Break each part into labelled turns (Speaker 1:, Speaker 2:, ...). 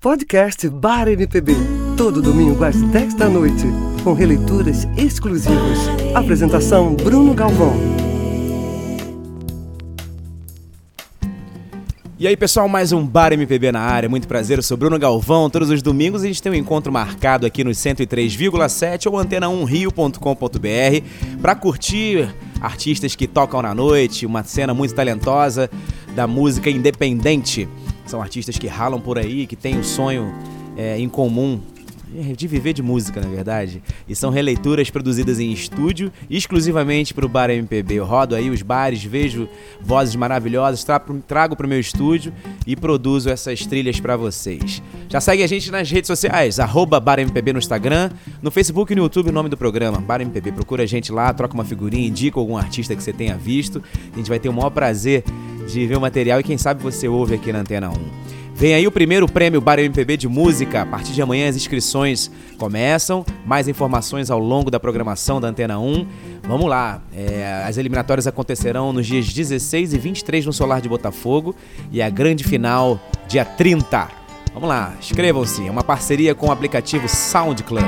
Speaker 1: Podcast Bar MPB. Todo domingo às 10 da noite. Com releituras exclusivas. Apresentação Bruno Galvão.
Speaker 2: E aí, pessoal, mais um Bar MPB na área. Muito prazer, eu sou Bruno Galvão. Todos os domingos a gente tem um encontro marcado aqui no 103,7 ou antena1rio.com.br para curtir artistas que tocam na noite, uma cena muito talentosa da música independente. São artistas que ralam por aí, que têm o sonho é, em comum de viver de música, na verdade. E são releituras produzidas em estúdio, exclusivamente para o Bar MPB. Eu rodo aí os bares, vejo vozes maravilhosas, tra trago para o meu estúdio e produzo essas trilhas para vocês. Já segue a gente nas redes sociais, arroba Bar MPB no Instagram, no Facebook e no YouTube o nome do programa, Bar MPB. Procura a gente lá, troca uma figurinha, indica algum artista que você tenha visto. A gente vai ter o maior prazer de ver o material e quem sabe você ouve aqui na Antena 1. Vem aí o primeiro prêmio Bar MPB de Música. A partir de amanhã as inscrições começam. Mais informações ao longo da programação da Antena 1. Vamos lá. É, as eliminatórias acontecerão nos dias 16 e 23 no Solar de Botafogo. E a grande final, dia 30. Vamos lá, inscrevam-se. É uma parceria com o aplicativo Sound Club.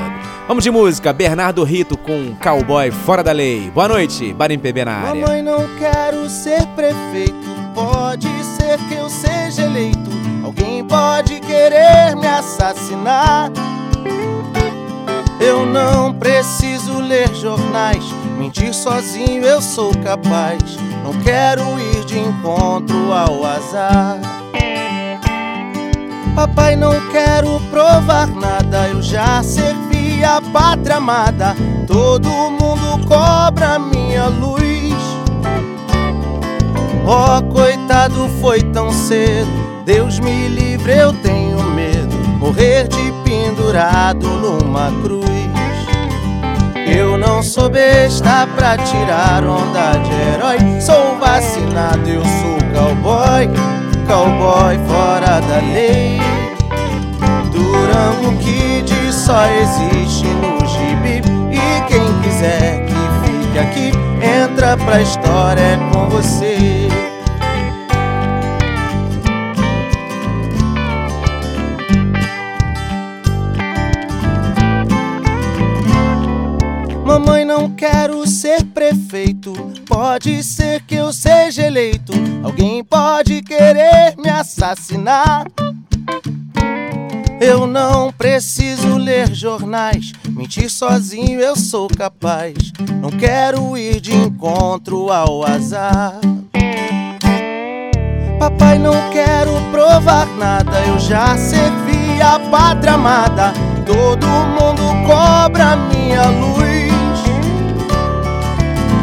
Speaker 2: Vamos de música. Bernardo Rito com Cowboy Fora da Lei. Boa noite, Bar MPB na área.
Speaker 3: Mamãe, não quero ser prefeito. Pode ser que eu seja eleito. Alguém pode querer me assassinar. Eu não preciso ler jornais. Mentir sozinho eu sou capaz. Não quero ir de encontro ao azar. Papai, não quero provar nada. Eu já servi a pátria amada. Todo mundo cobra minha luz. Oh, coitado, foi tão cedo. Deus me livre, eu tenho medo. Morrer de pendurado numa cruz. Eu não sou besta pra tirar onda de herói. Sou vacinado, eu sou cowboy. Cowboy fora da lei. Durango Kid só existe no gibi. E quem quiser que fique aqui, entra pra história com você. Pode ser que eu seja eleito. Alguém pode querer me assassinar. Eu não preciso ler jornais. Mentir sozinho eu sou capaz. Não quero ir de encontro ao azar. Papai, não quero provar nada. Eu já servi a pátria amada. Todo mundo cobra minha luz.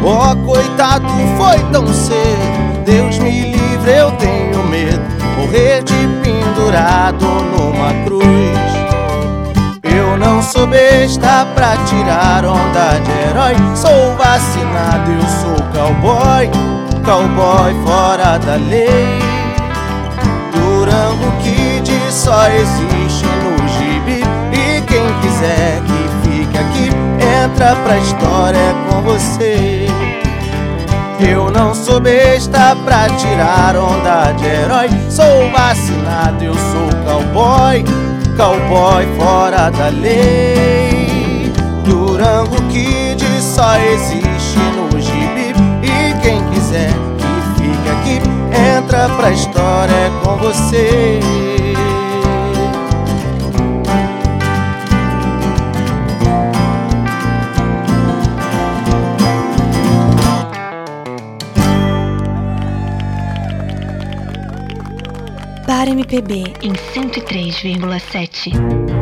Speaker 3: Oh, coitado, foi tão cedo. Deus me livre, eu tenho medo. Morrer de pendurado numa cruz. Eu não sou besta pra tirar onda de herói. Sou vacinado, eu sou cowboy. Cowboy fora da lei. Durango Kid só existe no gibi. E quem quiser que entra pra história com você. Eu não sou besta pra tirar onda de herói. Sou vacinado, eu sou cowboy. Cowboy fora da lei. Durango Kid só existe no gibi. E quem quiser que fique aqui, entra pra história com você.
Speaker 4: Bar MPB em 103,7.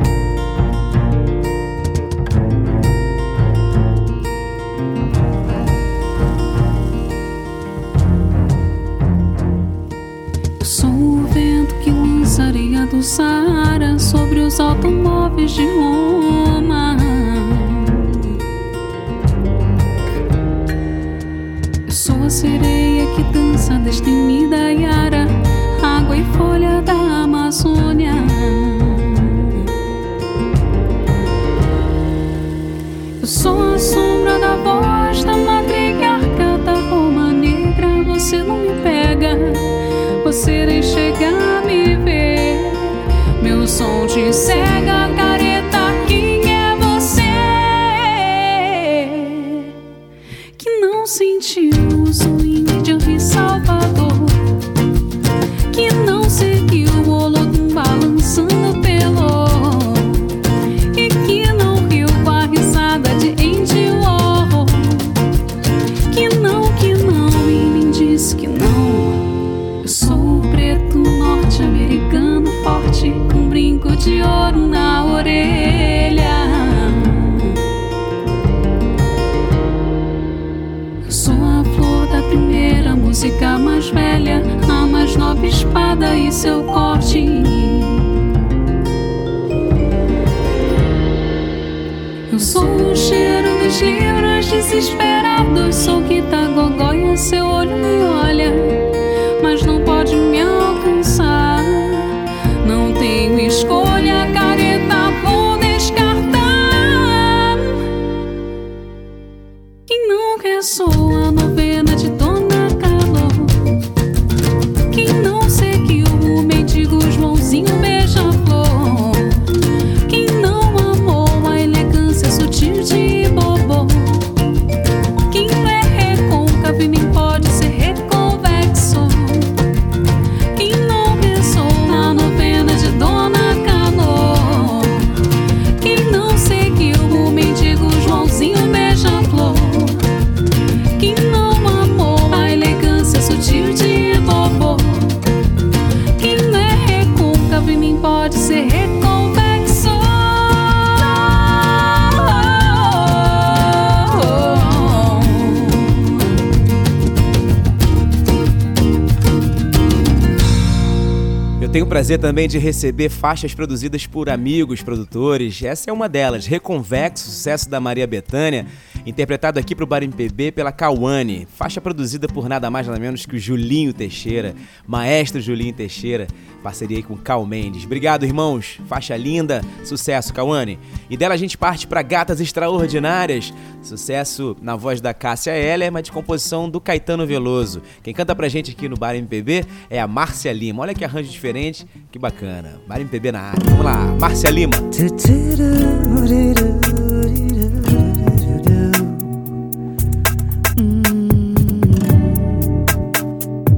Speaker 5: Tenho o
Speaker 2: prazer também de receber faixas produzidas por amigos produtores. Essa é uma delas, Reconvexo, sucesso da Maria Bethânia, interpretado aqui pro Bar MPB pela Cauane. Faixa produzida por nada mais nada menos que o Julinho Teixeira, maestro Julinho Teixeira, parceria aí com Cal Mendes. Obrigado, irmãos. Faixa linda, sucesso, Cauane. E dela a gente parte para Gatas Extraordinárias, sucesso na voz da Cássia Heller, mas de composição do Caetano Veloso. Quem canta pra gente aqui no Bar MPB é a Márcia Lima. Olha que arranjo diferente, que bacana. Bar MPB na área. Vamos lá, Márcia Lima.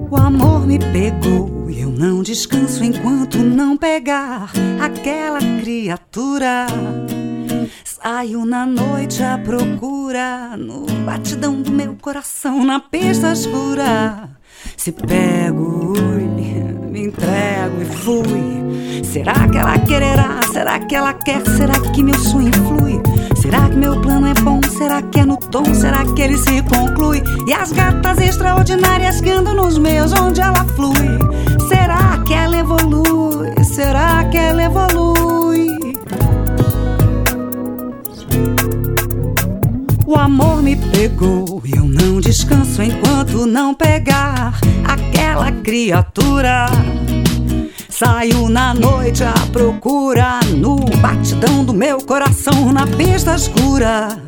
Speaker 6: O amor me pegou e eu não descanso enquanto não pegar aquela criatura. Saio na noite à procura, no batidão do meu coração, na pista escura. Se pego, ui, me entrego e fui. Será que ela quererá? Será que ela quer? Será que meu sonho flui? Será que meu plano é bom? Será que é no tom? Será que ele se conclui? E as gatas extraordinárias que andam nos meios onde ela flui? Será que ela evolui? Será que ela evolui? O amor me pegou e eu não descanso enquanto não pegar aquela criatura. Saio na noite à procura, no batidão do meu coração, na pista escura.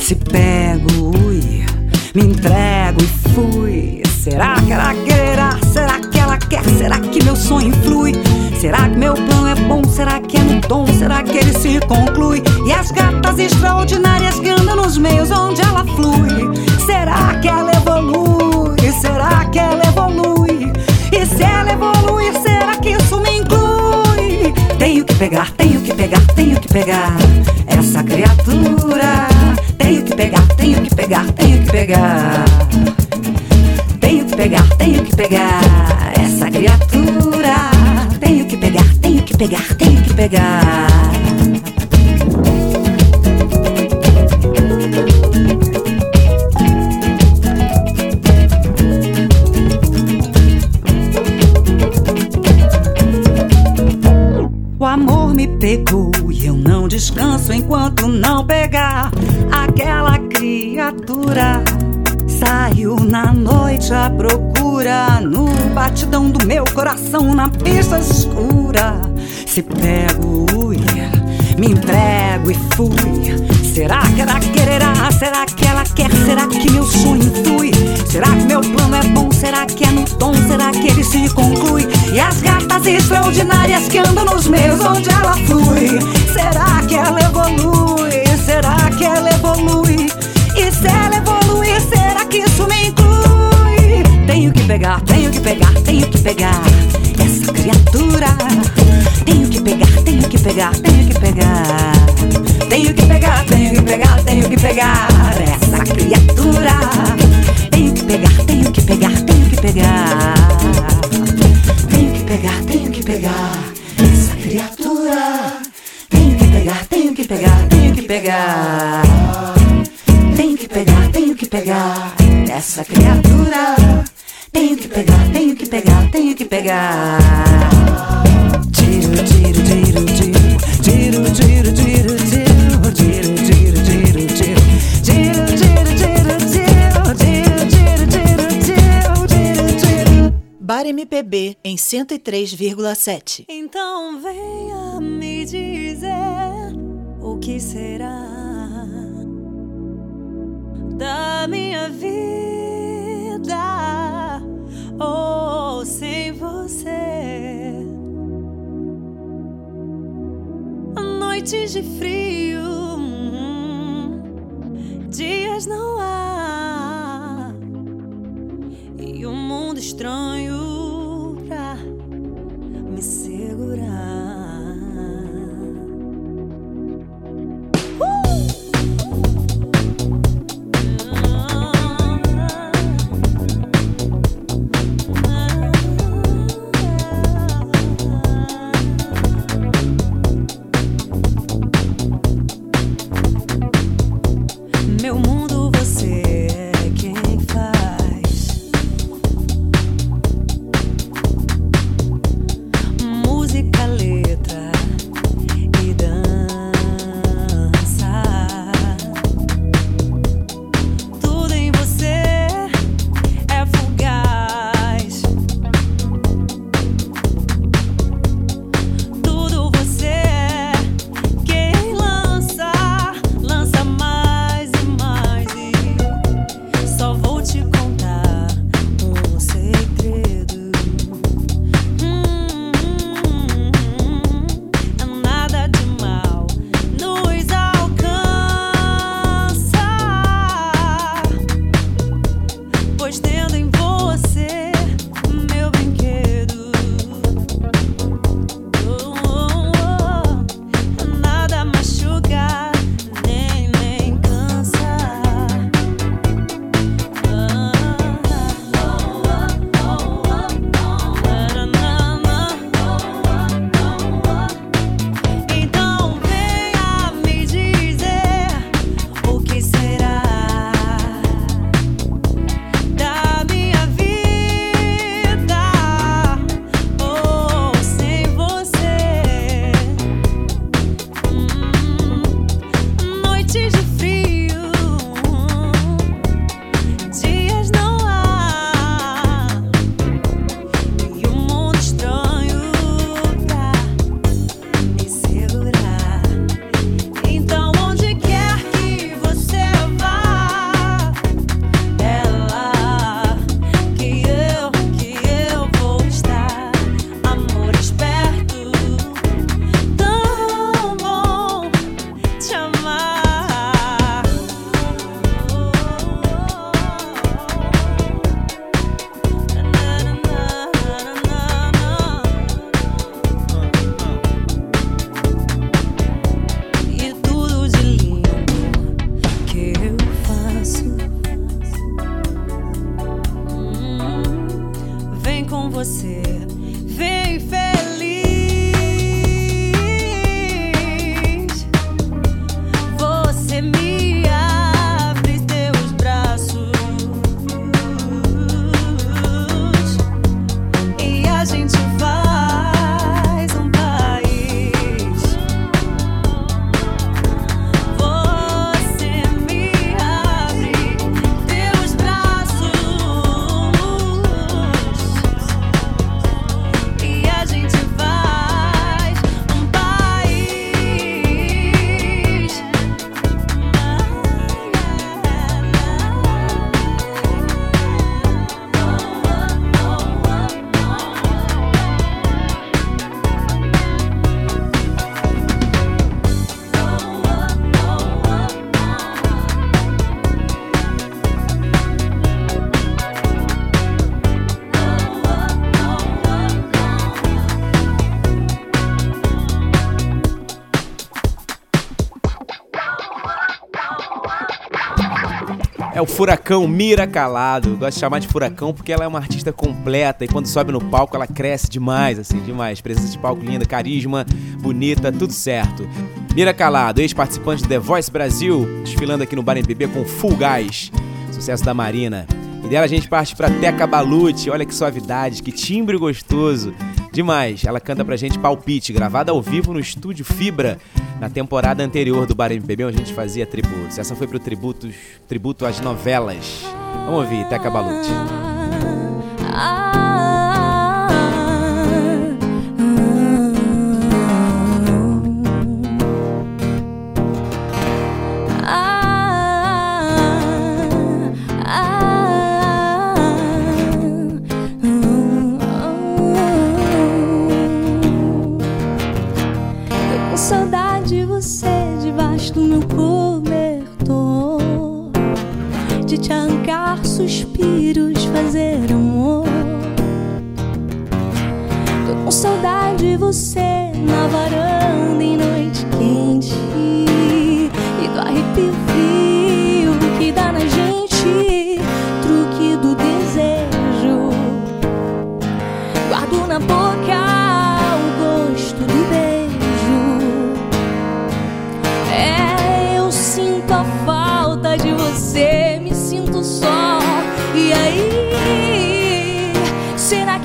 Speaker 6: Se pego, ui, me entrego e fui. Será que ela quererá? Será que ela quer? Será que meu sonho flui? Será que meu plano é bom? Será que é no tom? Será que ele se conclui? E as gatas extraordinárias que andam nos meios onde ela flui? Será que ela evolui? Será que ela evolui? E se ela evoluir, será que isso me inclui? Tenho que pegar, tenho que pegar, tenho que pegar essa criatura. Tenho que pegar, tenho que pegar, tenho que pegar. Tenho que pegar, tenho que pegar essa criatura. Pegar, tenho que pegar. O amor me pegou e eu não descanso enquanto não pegar aquela criatura. Saio na noite à procura, no batidão do meu coração, na pista escura. Se pego, ui, Me entrego e fui. Será que ela quererá? Será que ela quer? Será que meu sonho flui? Será que meu plano é bom? Será que é no tom? Será que ele se conclui? E as gatas extraordinárias que andam nos meios onde ela flui? Será que ela evolui? Será que ela evolui? E se ela evoluir, será que isso me inclui? Tenho que pegar, tenho que pegar, tenho que pegar essa criatura. Que pegar, tenho que pegar. Tenho que pegar, tenho que pegar, tenho que pegar essa criatura. Tenho que pegar, tenho que pegar, tenho que pegar. Tenho que pegar, tenho que pegar essa criatura. Tenho que pegar, tenho que pegar, tenho que pegar. Tenho que pegar, tenho que pegar essa criatura. Tenho que pegar, tenho que pegar, tenho que pegar.
Speaker 7: MPB em 103,7.
Speaker 6: Então venha me dizer o que será da minha vida ou sem você. Noites de frio, dias não há e um mundo estranho segurar.
Speaker 2: Furacão Mira Calado. Gosto de chamar de Furacão porque ela é uma artista completa e quando sobe no palco ela cresce demais, assim, demais. Presença de palco linda, carisma, bonita, tudo certo. Mira Calado, ex-participante do The Voice Brasil, desfilando aqui no Bar MPB com Full Gás, sucesso da Marina. E dela a gente parte pra Teca Balute, olha que suavidade, que timbre gostoso. Demais, ela canta pra gente Palpite, gravada ao vivo no estúdio Fibra, na temporada anterior do Bar MPB, onde a gente fazia tributos. Essa foi pro tributos, tributo às novelas. Vamos ouvir, Teca Balute.
Speaker 8: Tô com Arrancar suspiros, fazer amor. Tô com saudade de você na varanda em noite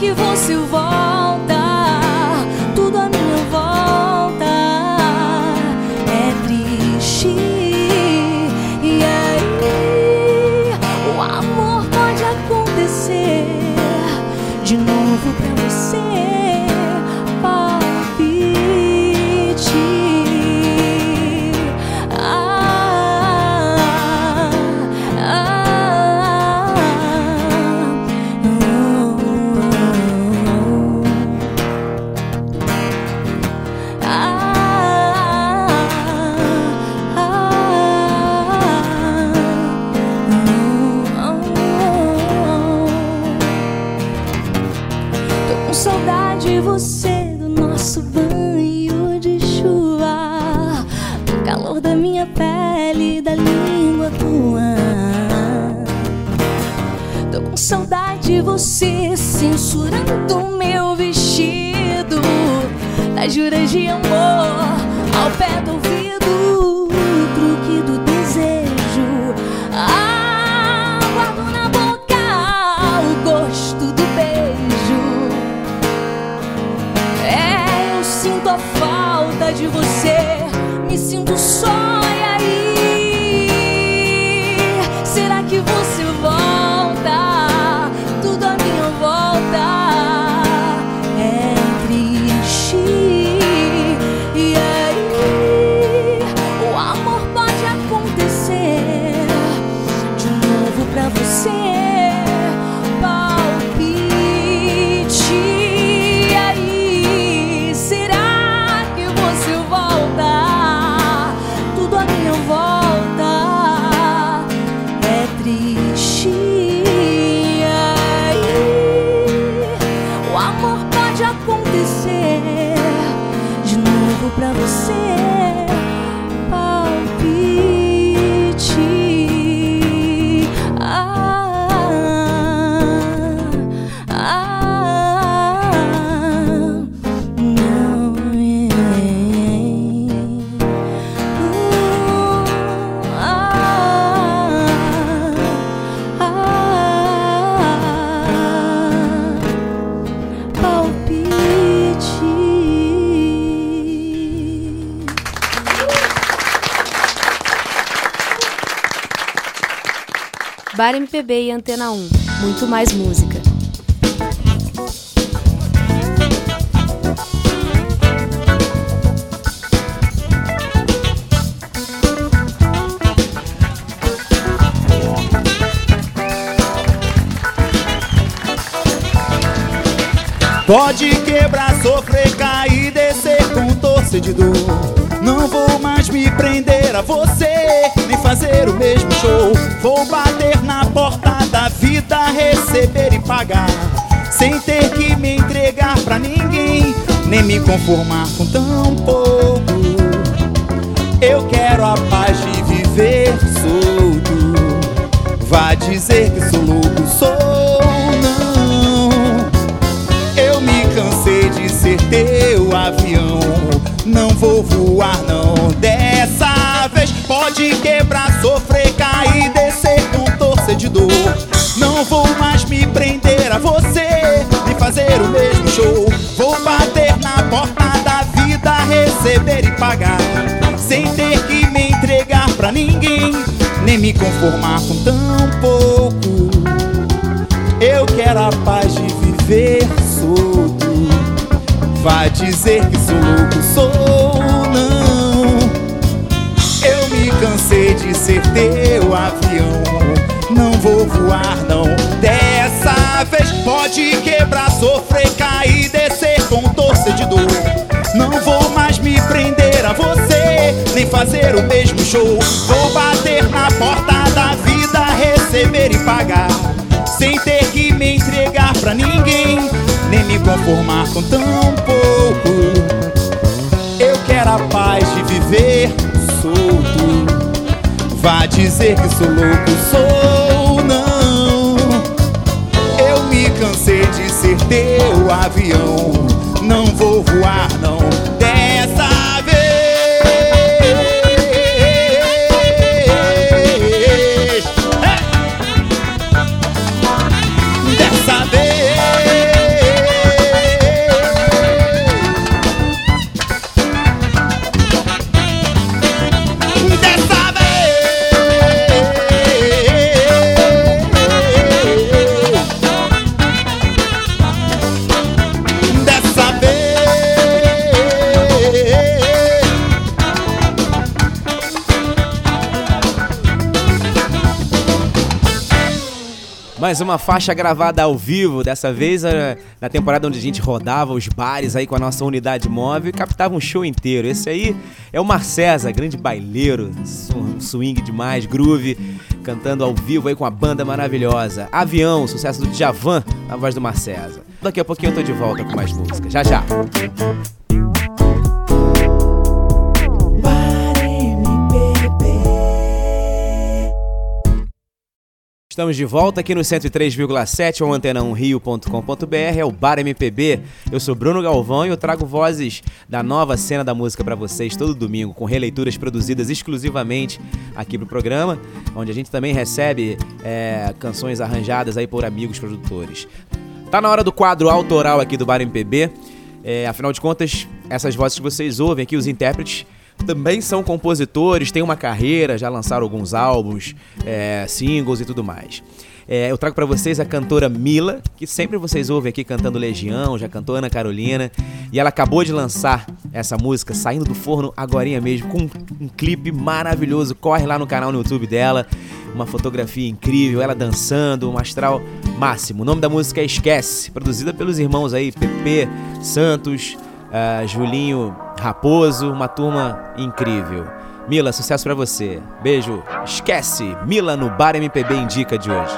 Speaker 8: que você volta? Tudo à minha volta é triste. E aí, o amor pode acontecer de novo pra você. De você, censurando meu vestido, das juras de amor ao pé do ouvido,
Speaker 9: MPB e Antena 1. Muito mais música.
Speaker 10: Pode quebrar, sofrer, cair, descer com torcer de dor. Não vou mais me prender a você, nem fazer o mesmo show. Vou bater na porta da vida, receber e pagar. Sem ter que me entregar pra ninguém, nem me conformar com tão pouco. Eu quero a paz de viver solto. Vá dizer que sou louco, sou não. Eu me cansei de ser teu avião. Não vou Não vou mais me prender a você, nem fazer o mesmo show. Vou bater na porta da vida, receber e pagar, sem ter que me entregar pra ninguém, nem me conformar com tão pouco. Eu quero a paz de viver solto. Vai dizer que sou louco, sou não. Eu me cansei de ser teu avião. Vou voar, não. Dessa vez pode quebrar, sofrer, cair, descer com de dor. Não vou mais me prender a você, nem fazer o mesmo show. Vou bater na porta da vida, receber e pagar. Sem ter que me entregar pra ninguém, nem me conformar com tão pouco. Eu quero a paz de viver solto. Vá dizer que sou louco, sou ser teu avião. Não vou voar,
Speaker 2: Mais uma faixa gravada ao vivo, dessa vez eh, na temporada onde a gente rodava os bares aí com a nossa unidade móvel e captava um show inteiro. Esse aí é o Marcesa, grande baileiro, swing demais, groove, cantando ao vivo aí com a banda maravilhosa. Avião, sucesso do Djavan, na voz do Marcesa. Daqui a pouquinho eu tô de volta com mais música. Já já. Estamos de volta aqui no 103,7 ou antena1rio.com.br, é o Bar MPB. Eu sou Bruno Galvão e eu trago vozes da nova cena da música para vocês todo domingo, com releituras produzidas exclusivamente aqui pro programa, onde a gente também recebe é, canções arranjadas aí por amigos produtores. Tá na hora do quadro autoral aqui do Bar MPB. É, afinal de contas, essas vozes que vocês ouvem aqui, os intérpretes, também são compositores, têm uma carreira, já lançaram alguns álbuns, é, singles e tudo mais. É, eu trago pra vocês a cantora Mila, que sempre vocês ouvem aqui cantando Legião, já cantou Ana Carolina, e ela acabou de lançar essa música, saindo do forno agorinha mesmo, com um clipe maravilhoso. Corre lá no canal no YouTube dela, uma fotografia incrível, ela dançando, um astral máximo. O nome da música é Esquece, produzida pelos irmãos aí, Pepe Santos, ah, Julinho Raposo, uma turma incrível. Mila, sucesso pra você. Beijo. Esquece. Mila no Bar MPB Indica de hoje.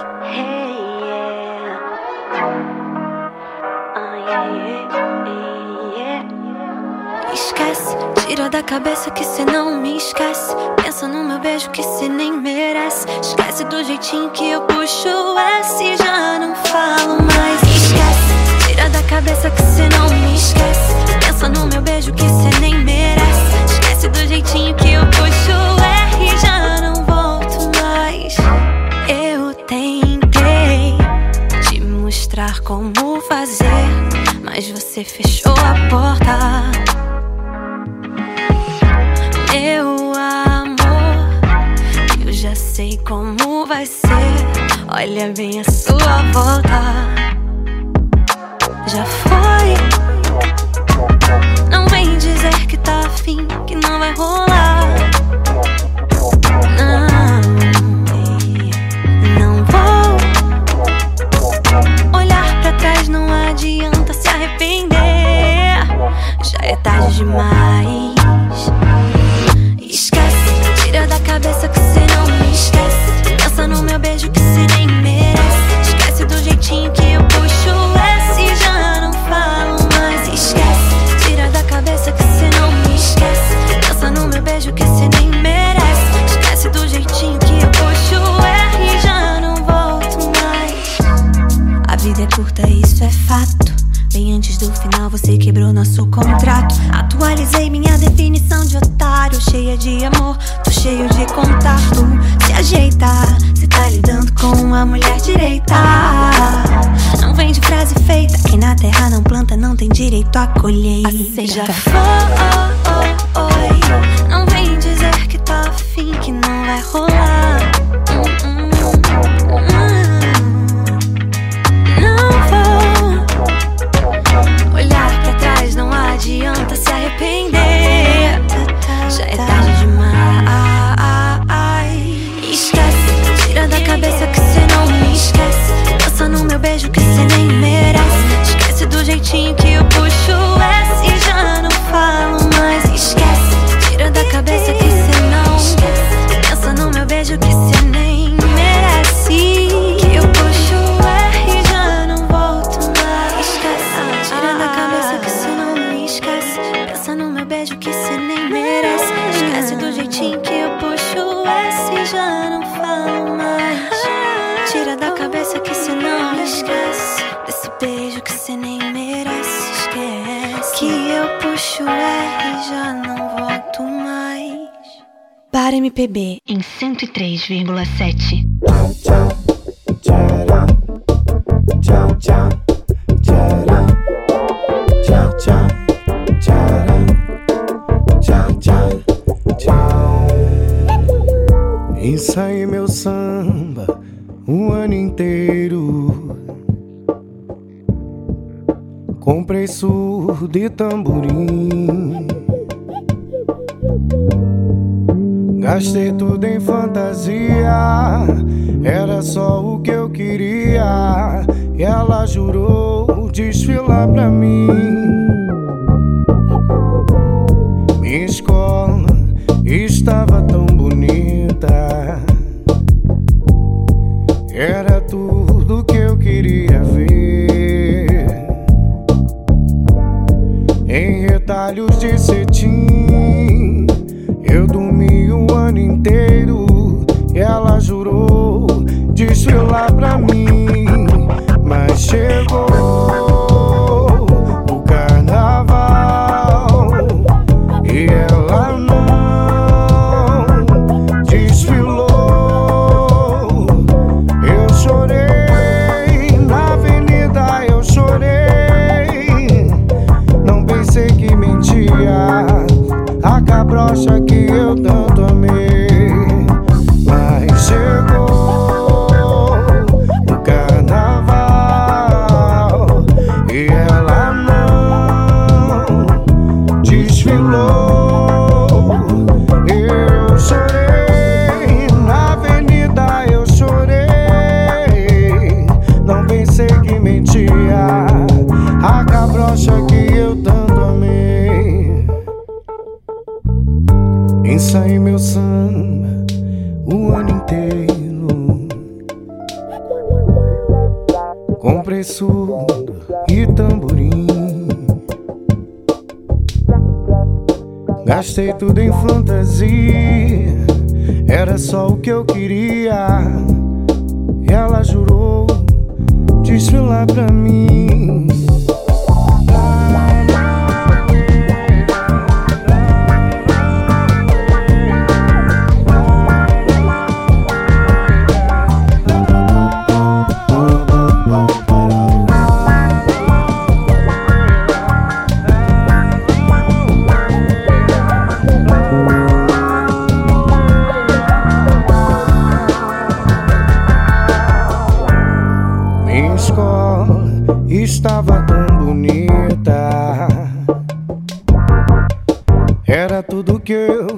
Speaker 11: Esquece, tira da cabeça que cê não me esquece. Pensa no meu beijo que cê nem merece. Esquece do jeitinho que eu puxo S. Já não falo mais. Esquece, tira da cabeça que cê não me esquece. Pensa no meu beijo que cê nem merece. Esquece do jeitinho que eu puxo o R. Já não volto mais. Eu tentei te mostrar como fazer. Mas você fechou a porta. Meu amor, eu já sei como vai ser. Olha bem a sua volta. Que colheita. A seja
Speaker 12: Gastei tudo em fantasia, era só o que eu queria. E ela jurou desfilar pra mim.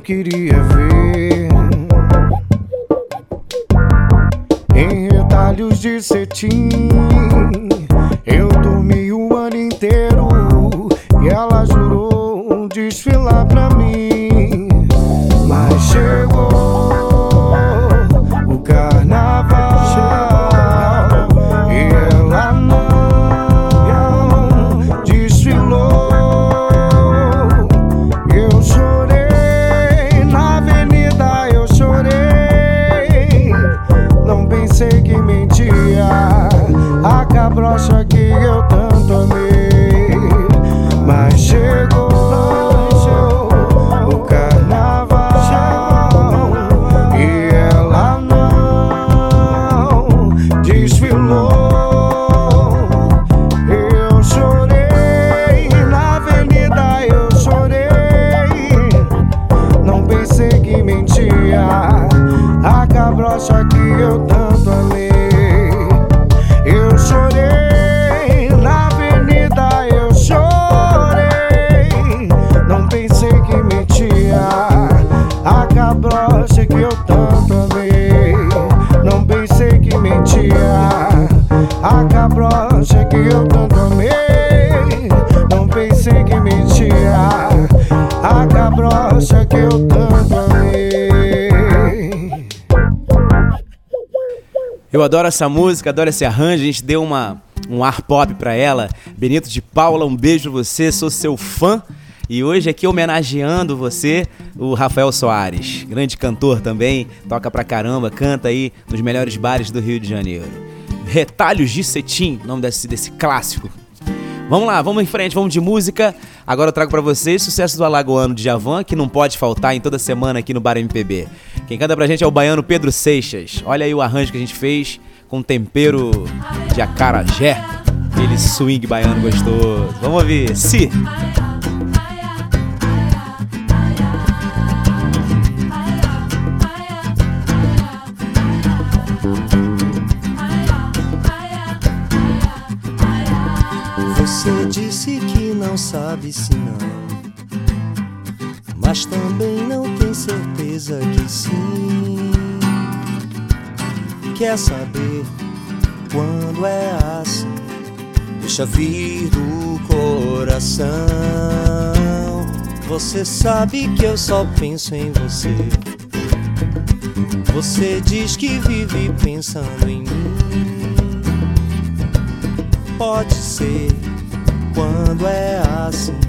Speaker 12: queria
Speaker 2: adoro essa música, adoro esse arranjo. A gente deu uma, um ar pop pra ela. Benito de Paula, um beijo você, sou seu fã. E hoje aqui homenageando você, o Rafael Soares, grande cantor também, toca pra caramba, canta aí nos melhores bares do Rio de Janeiro. Retalhos de Cetim, nome desse, desse clássico. Vamos lá, vamos em frente, vamos de música. Agora eu trago pra vocês sucesso do Alagoano de Javan, que não pode faltar em toda semana aqui no Bar MPB. Quem canta pra gente é o baiano Pedro Seixas. Olha aí o arranjo que a gente fez com tempero de acarajé. Aquele swing baiano gostoso. Vamos ouvir. Si.
Speaker 13: Você disse que não sabe se não, mas também não que sim. Quer saber quando é assim? Deixa vir do coração. Você sabe que eu só penso em você. Você diz que vive pensando em mim. Pode ser quando é assim.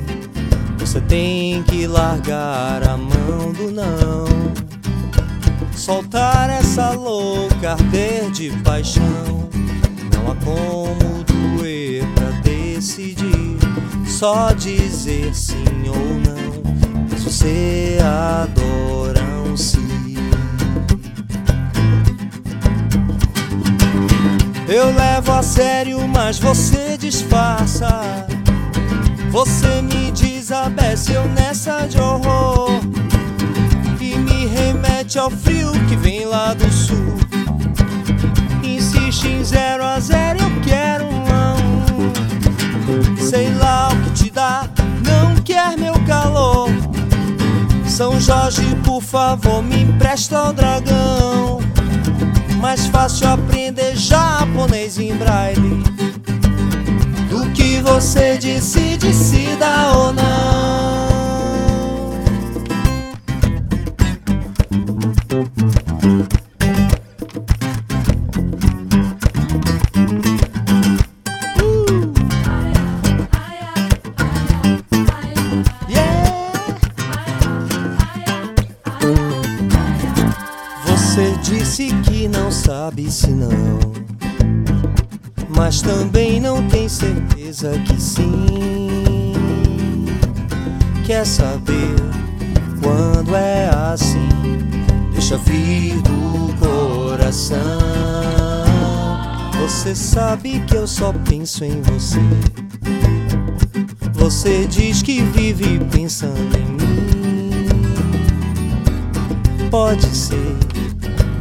Speaker 13: Você tem que largar a mão do não. Soltar essa louca arder de paixão. Não há como doer pra decidir. Só dizer sim ou não. Mas você adora um sim. Eu levo a sério, mas você disfarça. Você me desabece, eu nessa de horror. E me remete ao frio que vem lá do sul. Insiste em zero a zero, eu quero um não. Sei lá o que te dá, não quer meu calor. São Jorge, por favor, me empresta o dragão. Mais fácil aprender japonês em braille que você disse, decida ou não. Você disse que não sabe se não, mas também Quer saber quando é assim? Deixa vir do coração. Você sabe que eu só penso em você. Você diz que vive pensando em mim. Pode ser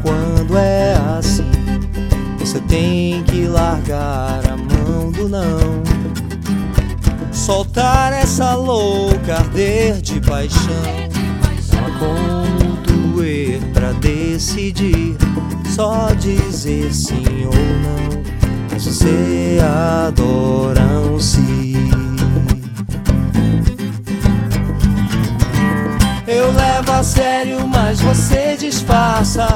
Speaker 13: quando é assim. Você tem que largar a mão do não. Soltar essa louca arder de paixão. Há como doer pra decidir. Só dizer sim ou não. Mas você adora um sim. Eu levo a sério, mas você disfarça.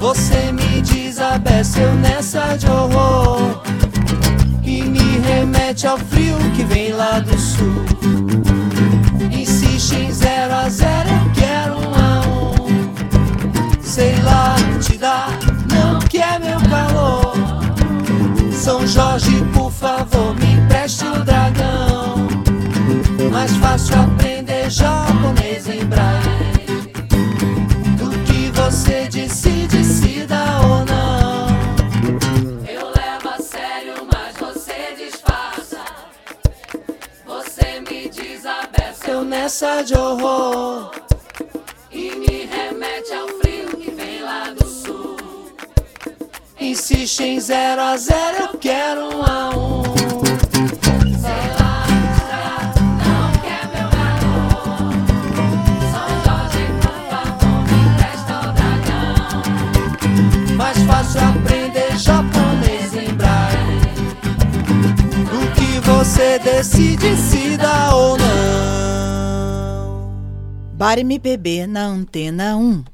Speaker 13: Você me desabece, eu nessa de horror. Me remete ao frio que vem lá do sul. Insiste em zero a zero, eu quero um a um. Sei lá te dá, não quer meu calor. São Jorge, por favor, me empreste o dragão. Mais fácil aprender japonês em braille nessa de horror.
Speaker 14: e me remete ao frio que vem lá do sul.
Speaker 13: insiste em zero a zero, eu quero um a um. Mais fácil aprender japonês em braille. O que você decide se dá ou não.
Speaker 7: Bar MPB na Antena 1.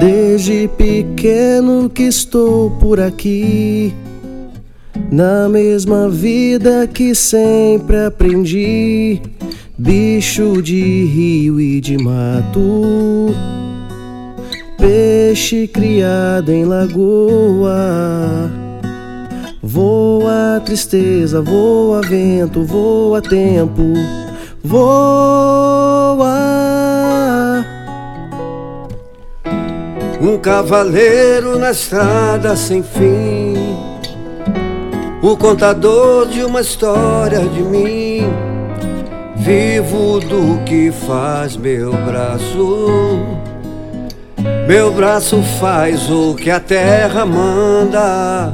Speaker 15: Desde pequeno que estou por aqui, na mesma vida que sempre aprendi, bicho de rio e de mato, peixe criado em lagoa. Voa tristeza, voa vento, voa tempo, voa. Um cavaleiro na estrada sem fim, o contador de uma história de mim, vivo do que faz meu braço. Meu braço faz o que a terra manda.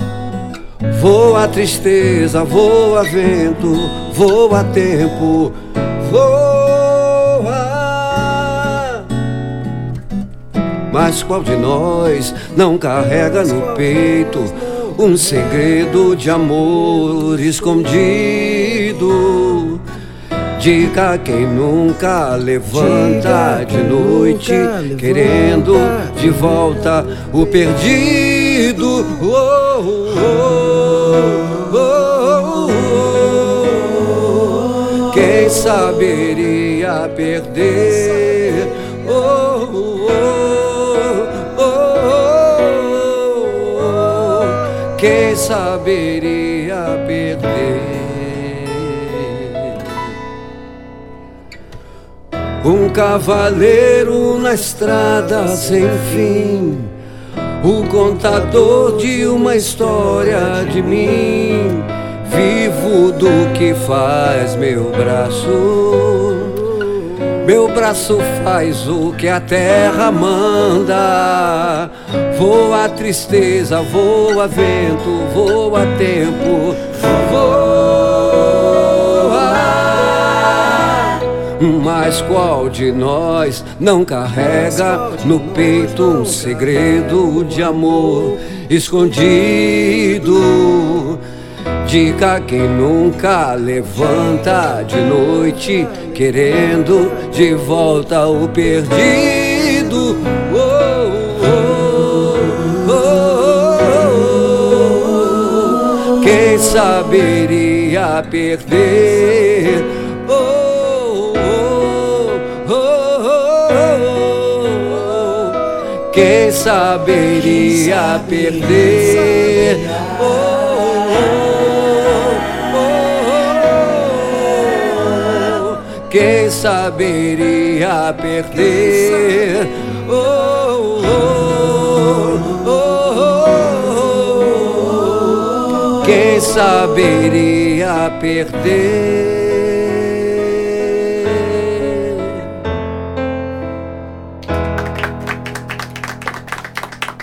Speaker 15: Voa tristeza, voa vento, voa tempo, voa. Mas qual de nós não carrega no peito um segredo de amor escondido? Diga quem nunca levanta de noite querendo de volta o perdido. Oh, oh, oh, oh. Quem saberia perder? Saberia perder? Um cavaleiro na estrada sem fim, o contador de uma história de mim, vivo do que faz meu braço. Meu braço faz o que a terra manda. Voa tristeza, voa vento, voa tempo, voa. Mas qual de nós não carrega no peito um segredo de amor escondido? Diga quem nunca levanta de noite querendo de volta o perdido. Saberia perder? Oh, oh, oh, Quem saberia perder? Oh, Quem saberia perder? Saberia perder?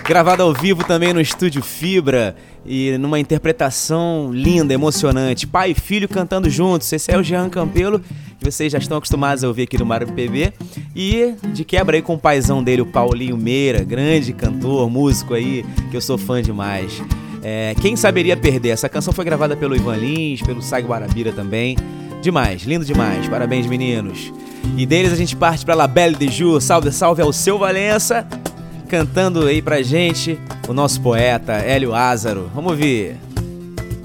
Speaker 2: Gravado ao vivo também no estúdio Fibra e numa interpretação linda, emocionante. Pai e filho cantando juntos. Esse é o Jean Campelo, que vocês já estão acostumados a ouvir aqui no Mário PB. E de quebra aí com o paizão dele, o Paulinho Meira, grande cantor, músico aí, que eu sou fã demais. É, quem saberia perder? Essa canção foi gravada pelo Ivan Lins, pelo Sai Guarabira também. Demais, lindo demais. Parabéns, meninos. E deles a gente parte para La Belle de Jour. Salve, salve ao seu Valença cantando aí pra gente o nosso poeta Hélio Ázaro. Vamos ouvir.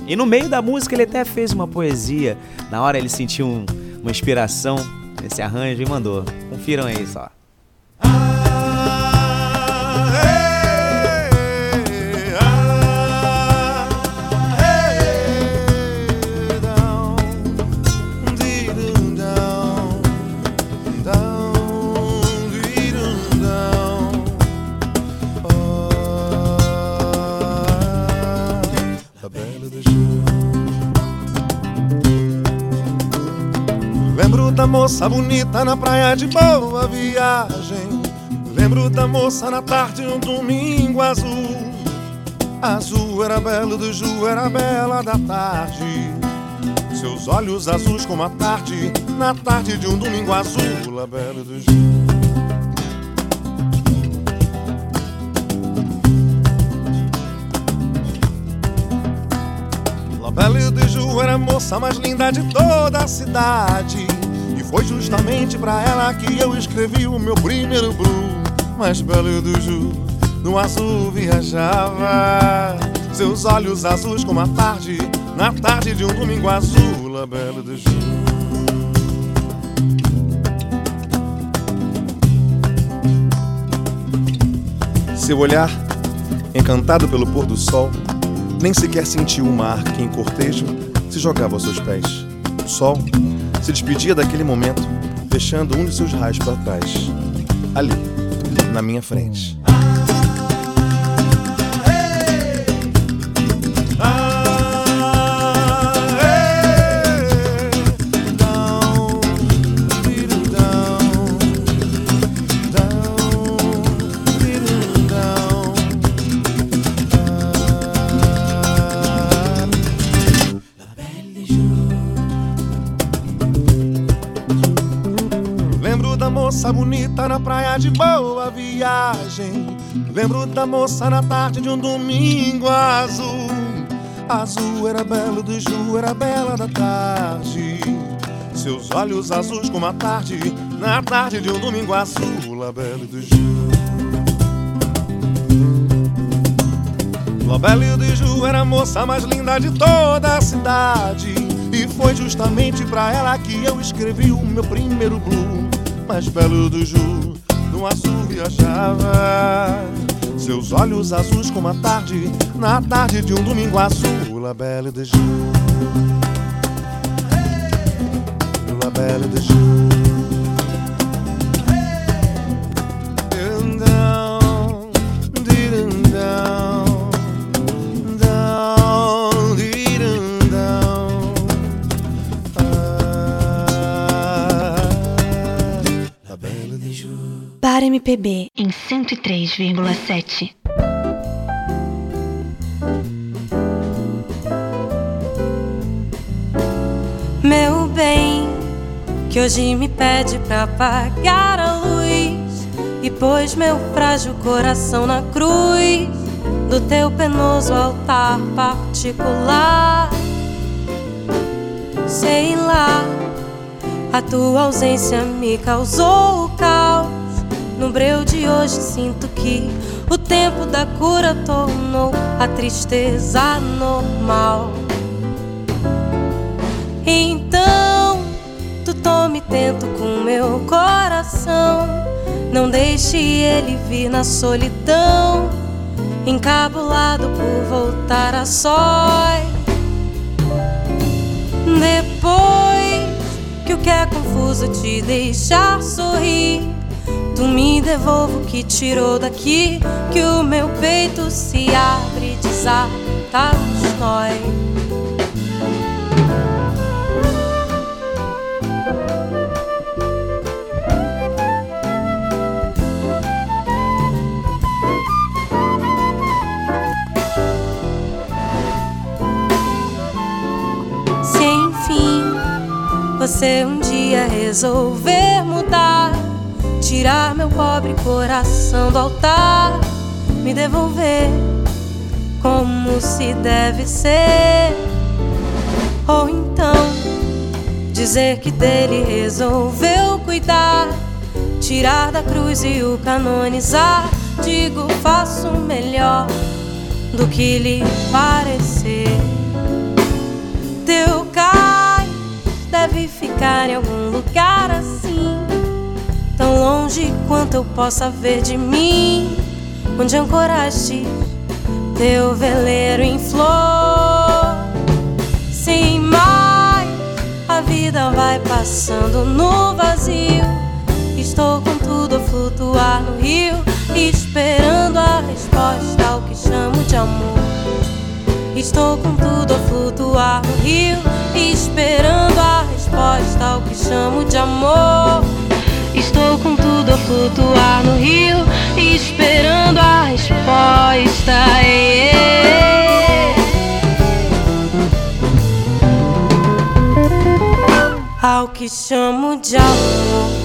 Speaker 2: E no meio da música ele até fez uma poesia. Na hora ele sentiu um, uma inspiração nesse arranjo e mandou. Confiram aí só.
Speaker 16: Lembro da moça bonita na praia de boa viagem. Lembro da moça na tarde de um domingo azul. Azul era belo do Ju, era bela da tarde. Seus olhos azuis como a tarde, na tarde de um domingo azul, a bela do Ju. A moça mais linda de toda a cidade. E foi justamente pra ela que eu escrevi o meu primeiro blues. Mas Bela do Ju, no azul viajava. Seus olhos azuis como a tarde, na tarde de um domingo azul, a Bela do Ju. Seu olhar, encantado pelo pôr do sol, nem sequer sentiu o mar que, em cortejo, se jogava aos seus pés. O sol se despedia daquele momento, deixando um de seus raios para trás. Ali, na minha frente. Bonita na praia de boa viagem. Lembro da moça na tarde de um domingo azul. Azul era belo do Ju, era bela da tarde. Seus olhos azuis como a tarde, na tarde de um domingo azul, a bela do Ju. Lobelio de Ju era a moça mais linda de toda a cidade. E foi justamente pra ela que eu escrevi o meu primeiro blues mais belo do Ju, no azul viajava. Seus olhos azuis como a tarde, na tarde de um domingo azul, La Belle de Ju. La Belle de Ju.
Speaker 17: MPB em 103,7.
Speaker 18: Meu bem, que hoje me pede pra apagar a luz e pôs meu frágil coração na cruz do teu penoso altar particular. Sei lá, a tua ausência me causou o caos. No breu de hoje sinto que o tempo da cura tornou a tristeza normal. Então, tu tome tento com meu coração. Não deixe ele vir na solidão, encabulado por voltar a sós. Depois que o que é confuso te deixar sorrir, tu me devolva o que tirou daqui, que o meu peito se abre e desata os nós. Você um dia resolver mudar, tirar meu pobre coração do altar, me devolver como se deve ser, ou então dizer que dele resolveu cuidar, tirar da cruz e o canonizar. Digo, faço melhor do que lhe parecer. Teu cais deve ficar em algum lugar assim, longe quanto eu possa ver de mim, onde ancoraste teu veleiro em flor. Sem mais, a vida vai passando no vazio. Estou com tudo a flutuar no rio, esperando a resposta ao que chamo de amor. Estou com tudo a flutuar no rio, esperando a resposta ao que chamo flutuar no rio, esperando a resposta. Ao que chamo de amor.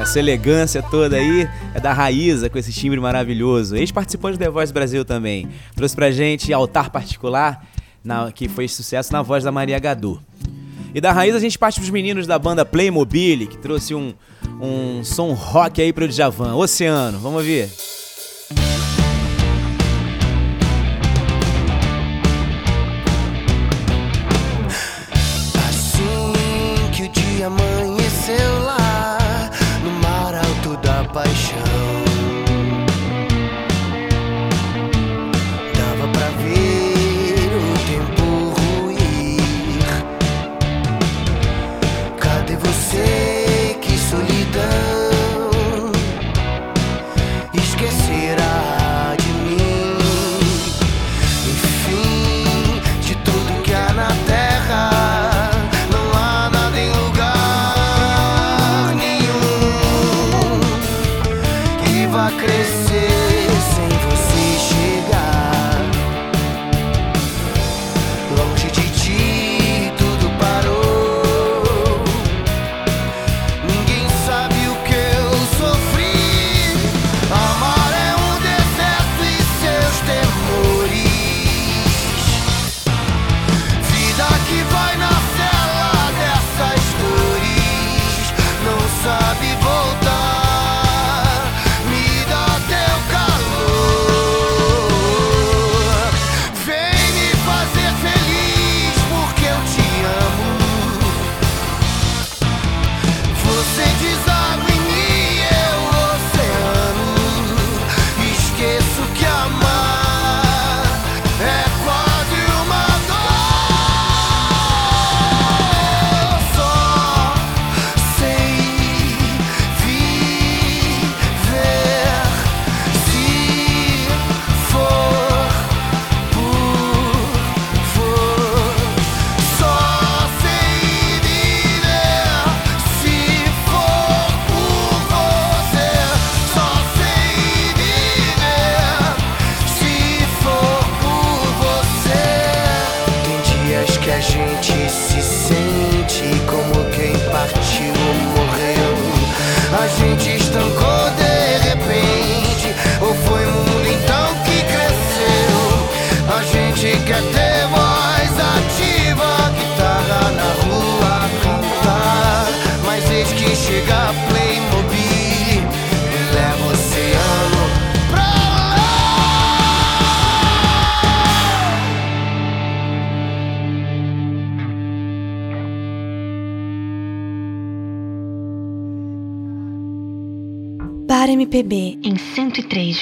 Speaker 19: Essa elegância toda aí é da Raíza com esse timbre maravilhoso. Ex-participante do The Voice Brasil também. Trouxe pra gente Altar Particular, na, que foi sucesso na voz da Maria Gadu. E da Raíza a gente parte pros meninos da banda Playmobil, que trouxe um, um som rock aí pro Djavan. Oceano, vamos ver.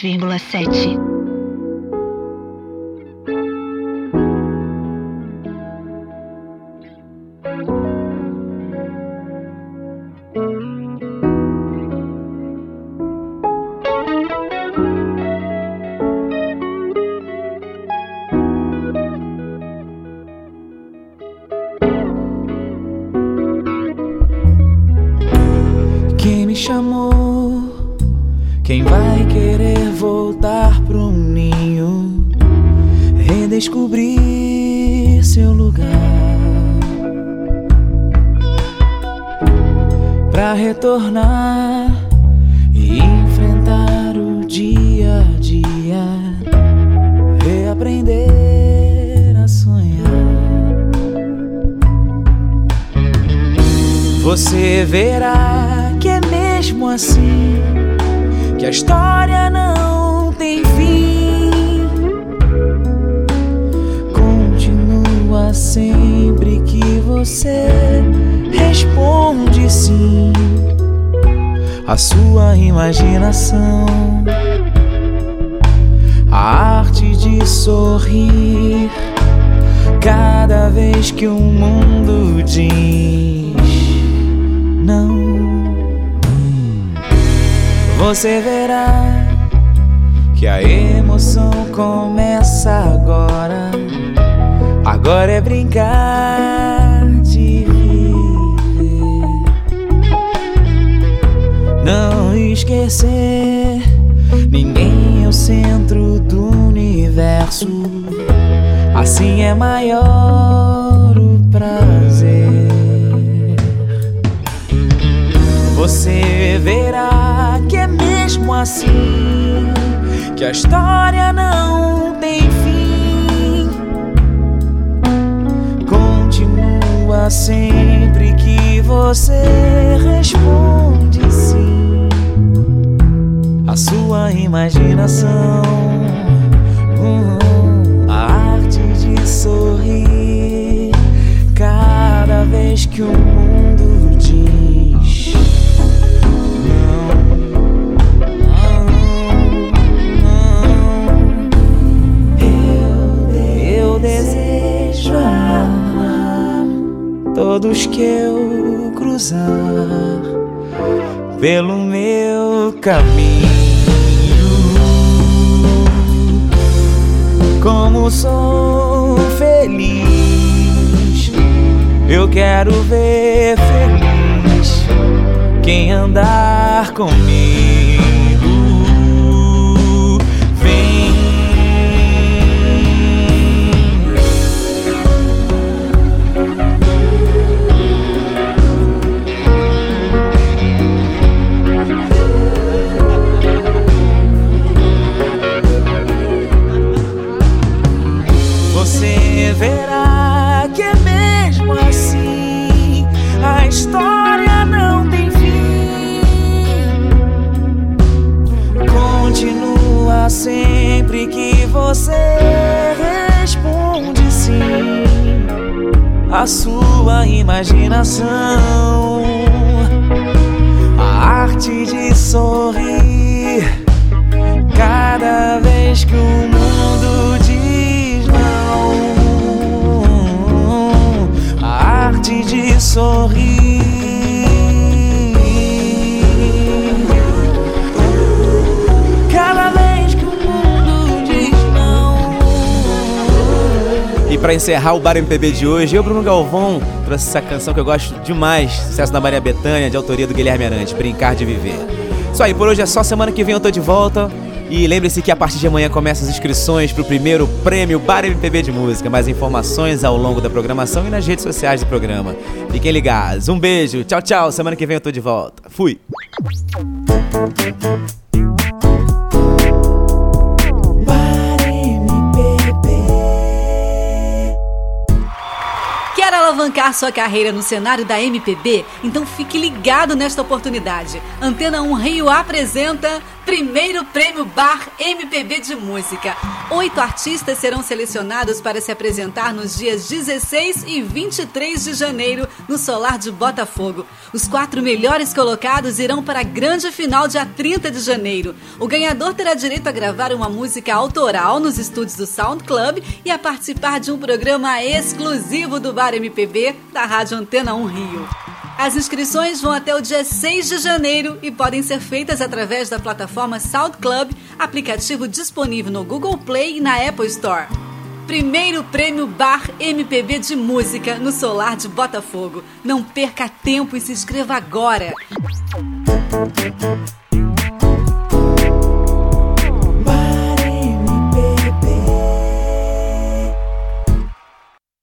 Speaker 17: 103,7.
Speaker 20: Quem me chamou? Quem vai querer voltar pro ninho? Redescobrir seu lugar. Pra retornar e enfrentar o dia a dia. Reaprender a sonhar. Você verá que é mesmo assim que a história não tem fim. Continua sempre que você responde sim. A sua imaginação, a arte de sorrir cada vez que o mundo diz não. Você verá que a emoção começa agora. Agora é brincar de viver. esquecer. Ninguém é o centro do universo. Assim é maior Você verá que é mesmo assim que a história não tem fim. Continua sempre que você responde sim. A sua imaginação, hum, a arte de sorrir cada vez que o mundo todos que eu cruzar pelo meu caminho. Como sou feliz, eu quero ver feliz quem andar comigo. A sua imaginação, a arte de sorrir. Cada vez que o mundo diz não, a arte de sorrir.
Speaker 2: Pra encerrar o Bar MPB de hoje, eu, Bruno Galvão, trouxe essa canção que eu gosto demais, sucesso da Maria Bethânia, de autoria do Guilherme Arantes, Brincar de Viver. Isso aí, por hoje é só, semana que vem eu tô de volta. E lembre-se que a partir de amanhã começam as inscrições pro primeiro prêmio Bar MPB de Música. Mais informações ao longo da programação e nas redes sociais do programa. Fiquem ligados. Um beijo, tchau, tchau. Semana que vem eu tô de volta. Fui.
Speaker 21: Alavancar sua carreira no cenário da MPB? Então fique ligado nesta oportunidade. Antena 1 Rio apresenta Primeiro Prêmio Bar MPB de Música. Oito artistas serão selecionados para se apresentar nos dias 16 e 23 de janeiro no Solar de Botafogo. Os quatro melhores colocados irão para a grande final dia 30 de janeiro. O ganhador terá direito a gravar uma música autoral nos estúdios do Sound Club e a participar de um programa exclusivo do Bar MPB da Rádio Antena 1 Rio. As inscrições vão até o dia 6 de janeiro e podem ser feitas através da plataforma Sound Club, aplicativo disponível no Google Play e na Apple Store. Primeiro Prêmio Bar MPB de Música no Solar de Botafogo. Não perca tempo e se inscreva agora!